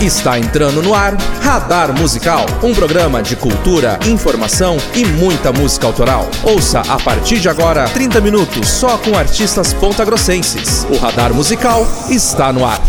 Está entrando no ar Radar Musical, um programa de cultura, informação e muita música autoral. Ouça a partir de agora 30 minutos só com artistas pontagrossenses. O Radar Musical está no ar.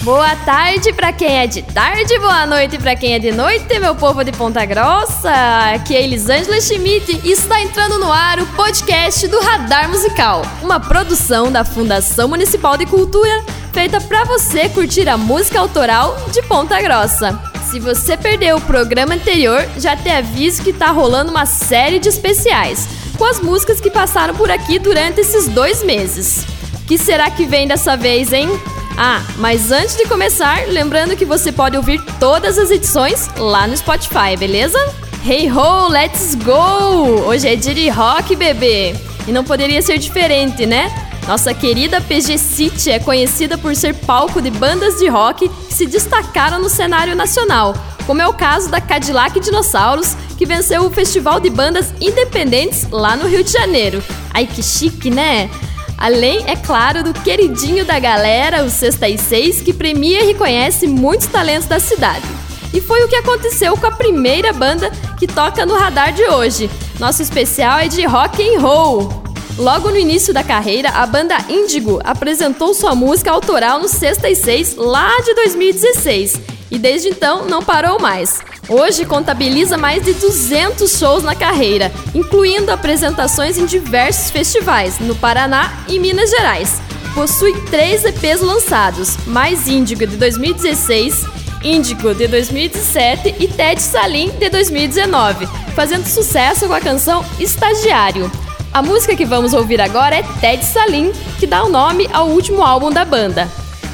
Boa tarde para quem é de tarde, boa noite para quem é de noite, meu povo de Ponta Grossa. Aqui é Elisângela Schmidt e está entrando no ar o podcast do Radar Musical, uma produção da Fundação Municipal de Cultura feita para você curtir a música autoral de Ponta Grossa. Se você perdeu o programa anterior, já te aviso que tá rolando uma série de especiais com as músicas que passaram por aqui durante esses dois meses. Que será que vem dessa vez, hein? Ah, mas antes de começar, lembrando que você pode ouvir todas as edições lá no Spotify, beleza? Hey ho, let's go! Hoje é dia de rock, bebê! E não poderia ser diferente, né? Nossa querida PG City é conhecida por ser palco de bandas de rock que se destacaram no cenário nacional, como é o caso da Cadillac Dinossauros, que venceu o Festival de Bandas Independentes lá no Rio de Janeiro. Ai que chique, né? Além, é claro, do queridinho da galera, o Sexta e Seis, que premia e reconhece muitos talentos da cidade. E foi o que aconteceu com a primeira banda que toca no radar de hoje. Nosso especial é de rock and roll. Logo no início da carreira, a banda Índigo apresentou sua música autoral no Sexta e Seis lá de 2016 e desde então não parou mais. Hoje contabiliza mais de 200 shows na carreira, incluindo apresentações em diversos festivais no Paraná e Minas Gerais. Possui três EPs lançados, mais Índigo de 2016, Índigo de 2017 e Ted Salim de 2019, fazendo sucesso com a canção Estagiário. A música que vamos ouvir agora é Ted Salim, que dá o nome ao último álbum da banda.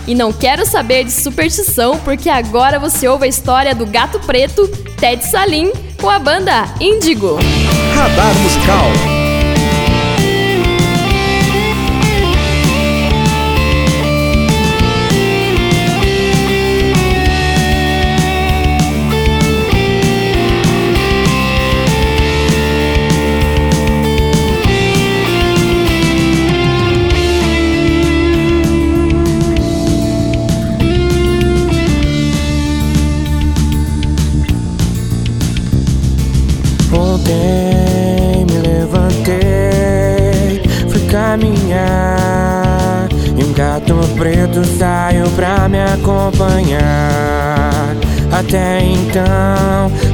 E não quero saber de superstição, porque agora você ouve a história do gato preto, Ted Salim, com a banda Índigo. Radar Musical.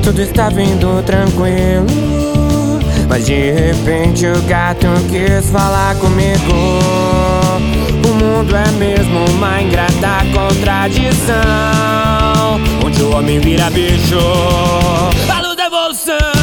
Tudo estava indo tranquilo. Mas de repente o gato quis falar comigo. O mundo é mesmo uma ingrata contradição. Onde o homem vira bicho. A luz da evolução.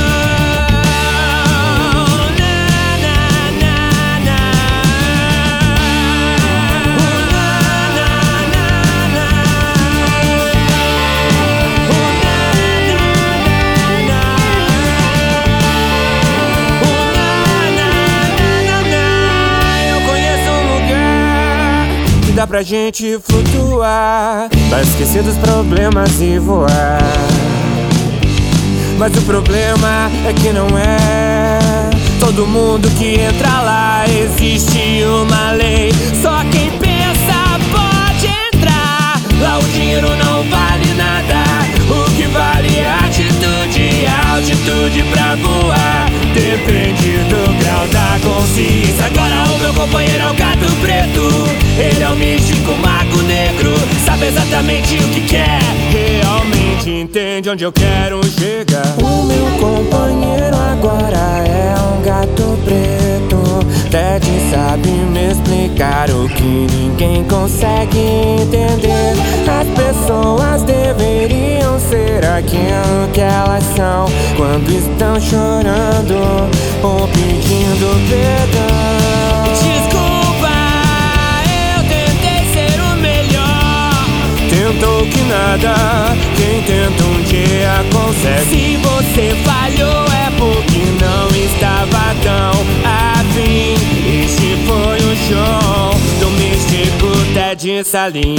Dá pra gente flutuar. Pra esquecer dos problemas e voar. Mas o problema é que não é. Todo mundo que entra lá Existe uma lei. Só quem pensa pode entrar. Lá o dinheiro não vale nada. O que vale é a atitude A altitude pra voar. Depende do grau da consciência. Agora companheiro é o gato preto ele é o místico mago negro, sabe exatamente o que quer. Realmente entende onde eu quero chegar. O meu companheiro agora é um gato preto. Ted sabe me explicar o que ninguém consegue entender. As pessoas deveriam ser aquilo que elas são quando estão chorando ou pedindo perdão. Tentou que nada. Quem tenta um dia consegue. Se você falhou é porque não estava tão afim. Este foi o show do místico Ted Salim.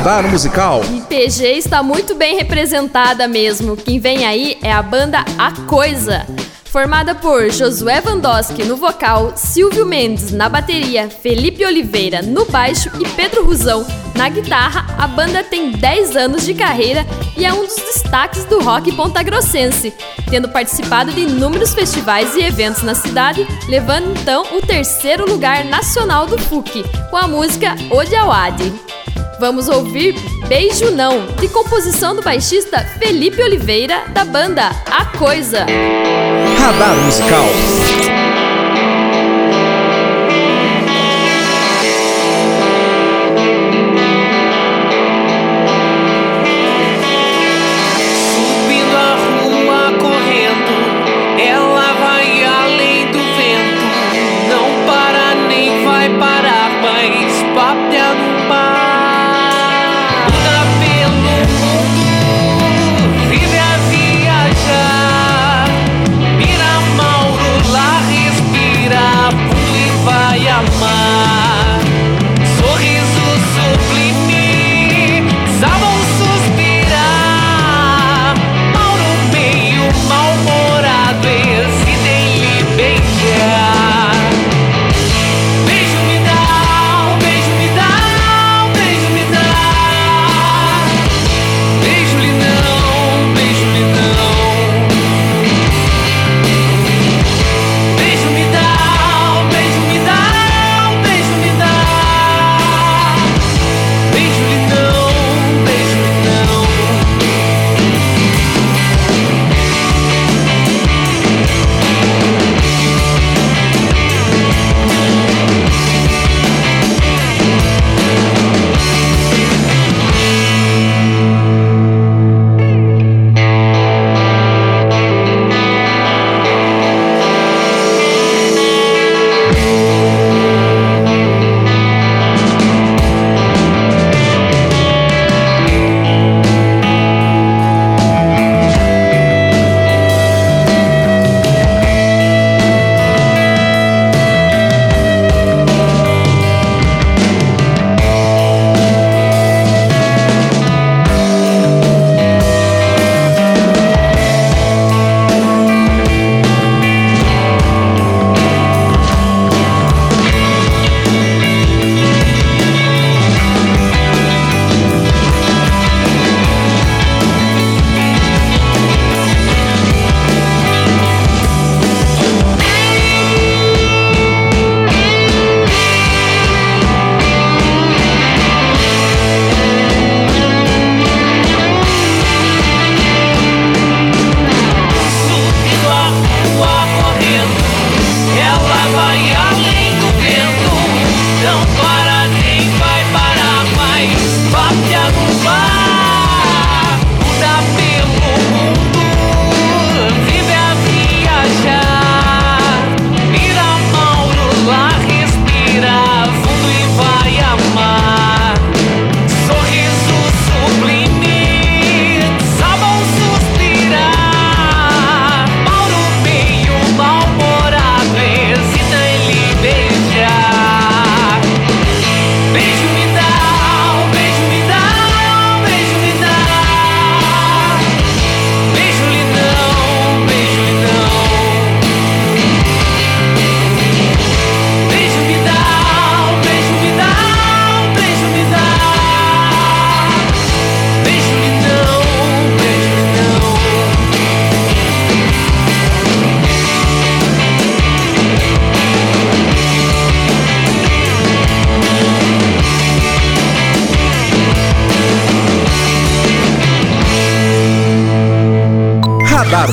Radar Musical. E PG está muito bem representada mesmo. Quem vem aí é a banda A Coisa. Formada por Josué Vandoski no vocal, Silvio Mendes na bateria, Felipe Oliveira no baixo e Pedro Rusão na guitarra, a banda tem 10 anos de carreira e é um dos destaques do rock pontagrossense, tendo participado de inúmeros festivais e eventos na cidade, levando então o terceiro lugar nacional do FUC, com a música Ode ao. Vamos ouvir Beijo Não, de composição do baixista Felipe Oliveira, da banda A Coisa. Radar Musical.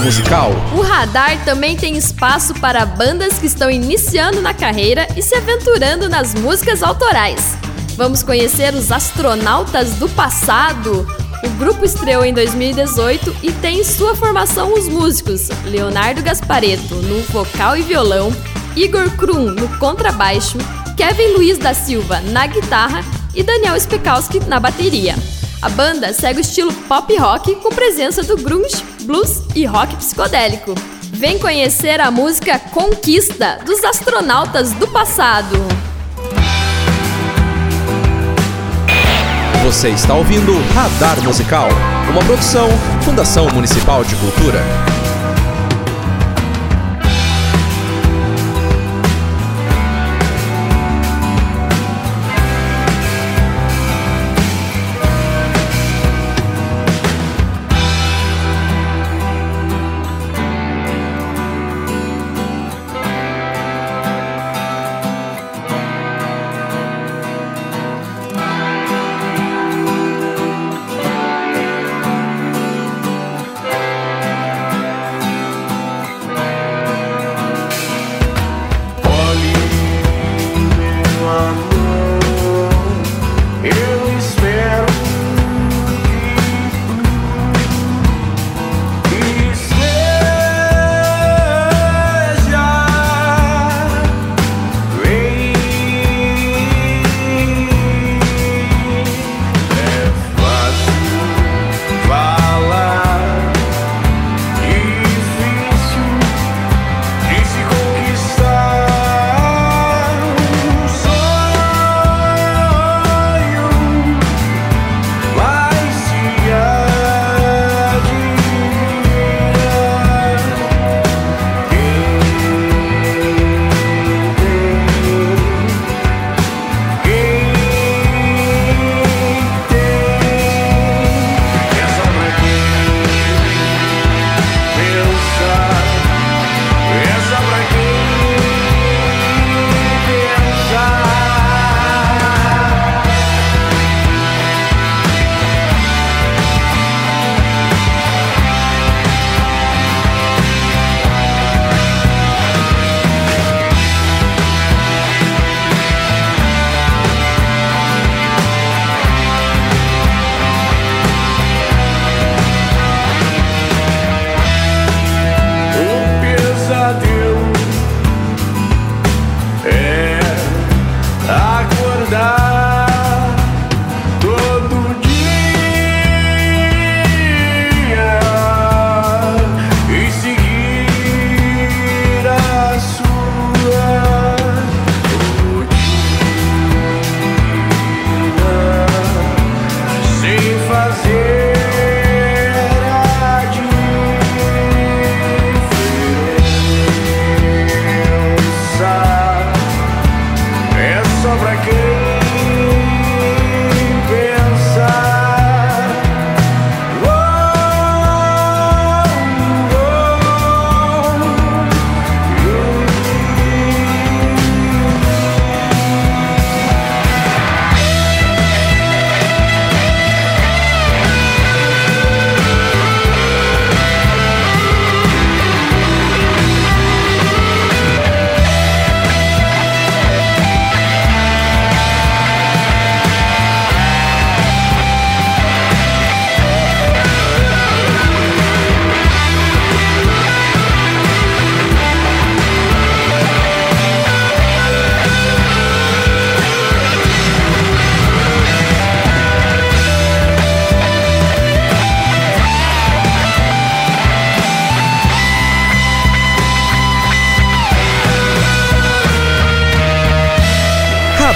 Musical. O Radar também tem espaço para bandas que estão iniciando na carreira e se aventurando nas músicas autorais. Vamos conhecer os Astronautas do Passado. O grupo estreou em 2018 e tem em sua formação os músicos Leonardo Gaspareto no vocal e violão, Igor Krum no contrabaixo, Kevin Luiz da Silva na guitarra e Daniel Spekowski na bateria. A banda segue o estilo pop rock com presença do grunge, blues e rock psicodélico. Vem conhecer a música Conquista dos astronautas do passado. Você está ouvindo Radar Musical, uma produção Fundação Municipal de Cultura.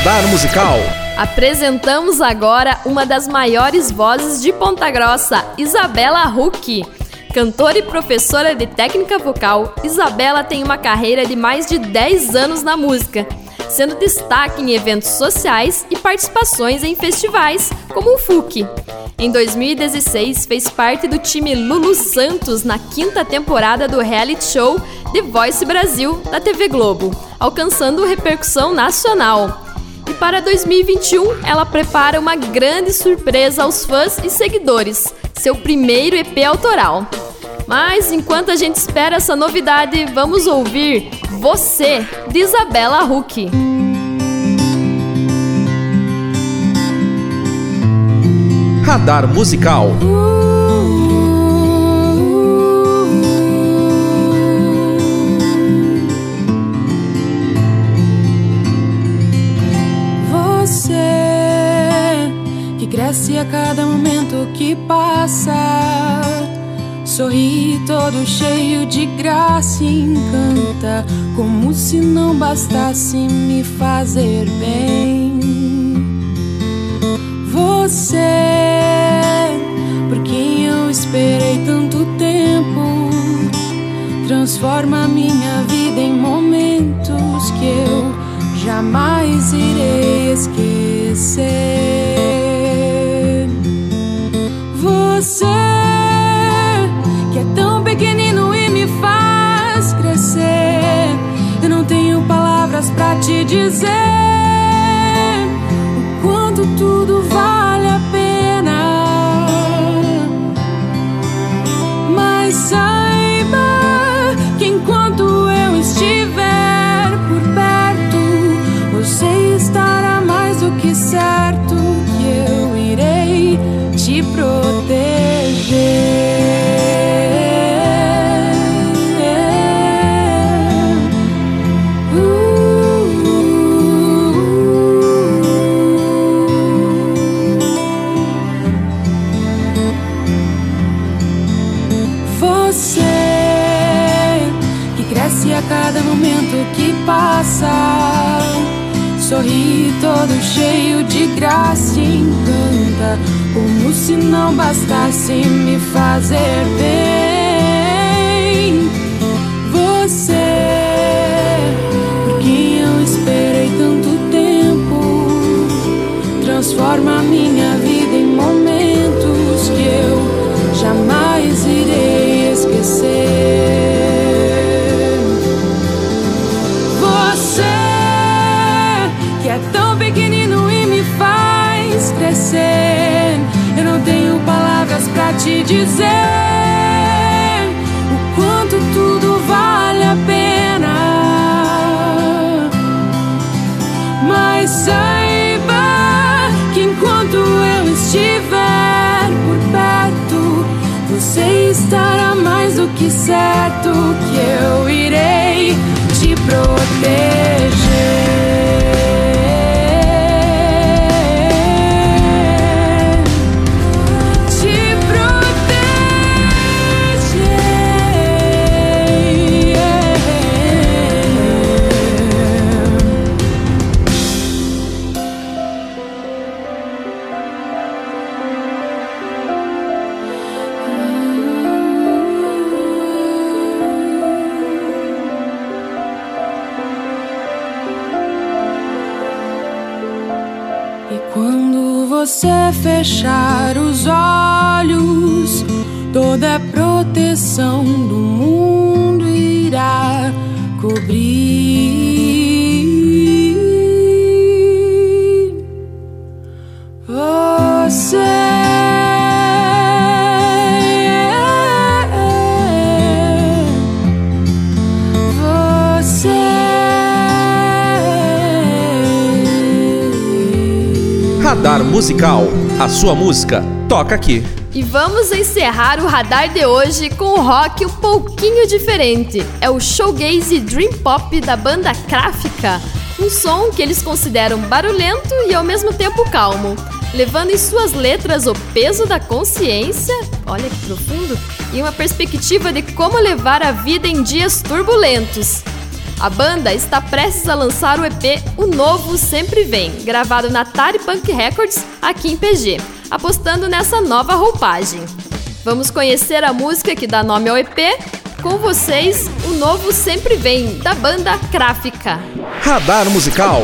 Radar Musical. Apresentamos agora uma das maiores vozes de Ponta Grossa, Isabela Huck. Cantora e professora de técnica vocal, Isabela tem uma carreira de mais de 10 anos na música, sendo destaque em eventos sociais e participações em festivais, como o FUC. Em 2016, fez parte do time Lulu Santos na quinta temporada do reality show The Voice Brasil da TV Globo, alcançando repercussão nacional. E para 2021, ela prepara uma grande surpresa aos fãs e seguidores: seu primeiro EP autoral. Mas enquanto a gente espera essa novidade, vamos ouvir Você, de Isabela Huck. Radar Musical. A cada momento que passa. Sorri todo cheio de graça e encanta, como se não bastasse me fazer bem. Você, por quem eu esperei tanto tempo, transforma minha vida em momentos que eu jamais irei esquecer. Você, que é tão pequenino e me faz crescer, eu não tenho palavras para te dizer tudo vale cheio de graça e encanta, como se não bastasse me fazer bem. Eu não tenho palavras para te dizer o quanto tudo vale a pena. Mas saiba que enquanto eu estiver por perto, você estará mais do que certo que eu irei te proteger. Fechar os olhos, toda a proteção do mundo irá cobrir Musical a sua música toca aqui. E vamos encerrar o radar de hoje com um rock um pouquinho diferente. É o showgaze dream pop da banda Kráfica, um som que eles consideram barulhento e ao mesmo tempo calmo, levando em suas letras o peso da consciência, olha que profundo, e uma perspectiva de como levar a vida em dias turbulentos. A banda está prestes a lançar o EP O Novo Sempre Vem, gravado na Tari Punk Records, aqui em PG, apostando nessa nova roupagem. Vamos conhecer a música que dá nome ao EP. Com vocês, O Novo Sempre Vem, da banda Kráfica. Radar Musical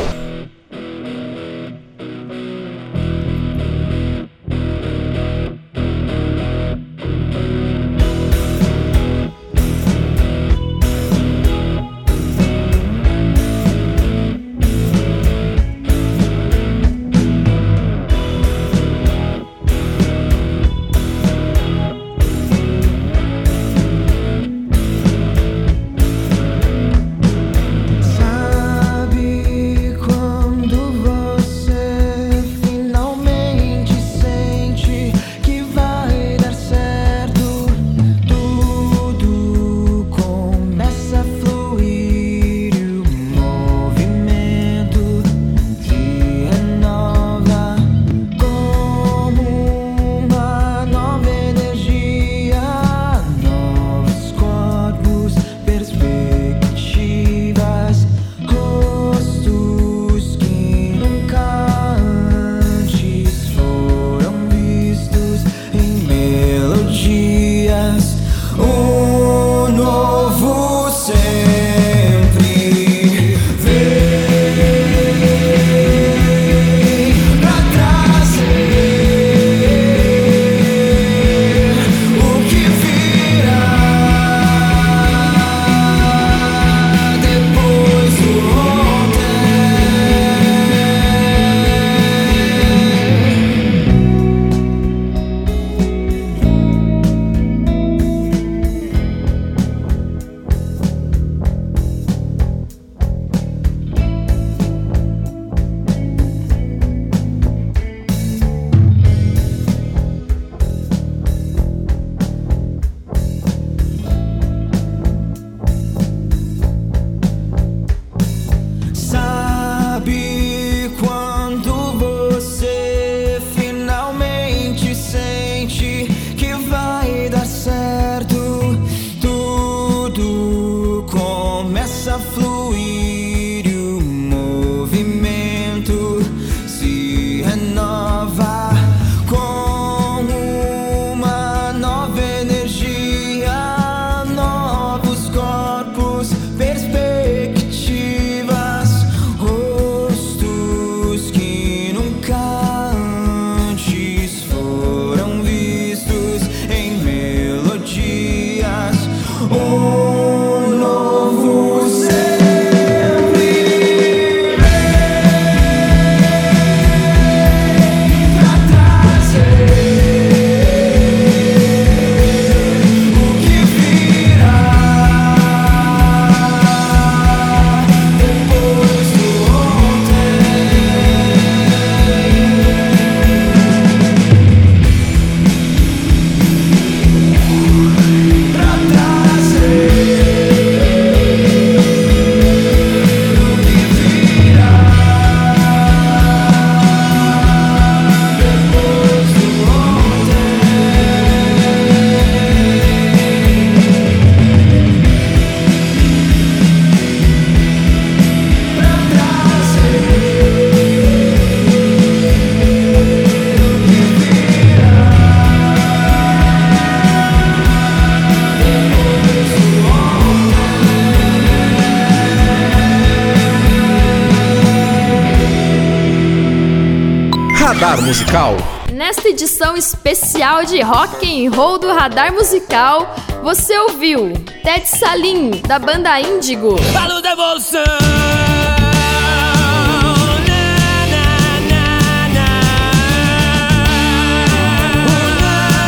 Nesta edição especial de Rock and Roll do Radar Musical, você ouviu Ted Salim, da banda Índigo. Alô, devolução!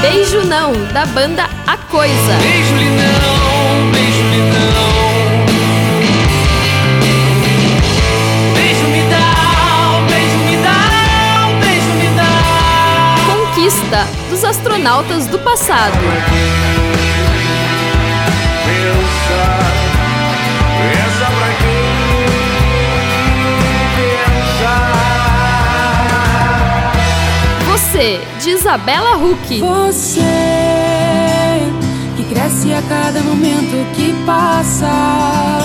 Beijo Não, da banda A Coisa. Beijo-lhe não, astronautas do passado. Você, de Isabela Huck. Você que cresce a cada momento que passa.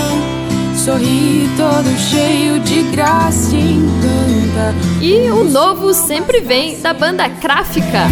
Sorri todo cheio de graça e encanta. E o novo sempre vem, da banda Kráfica.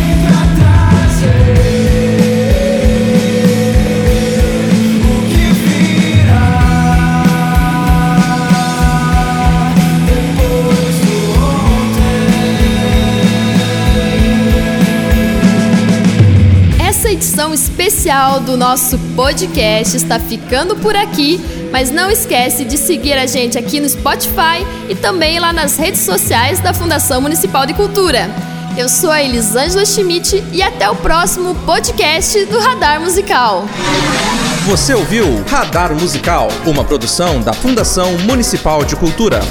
Edição especial do nosso podcast está ficando por aqui, mas não esquece de seguir a gente aqui no Spotify e também lá nas redes sociais da Fundação Municipal de Cultura. Eu sou a Elisângela Schmidt e até o próximo podcast do Radar Musical. Você ouviu Radar Musical, uma produção da Fundação Municipal de Cultura.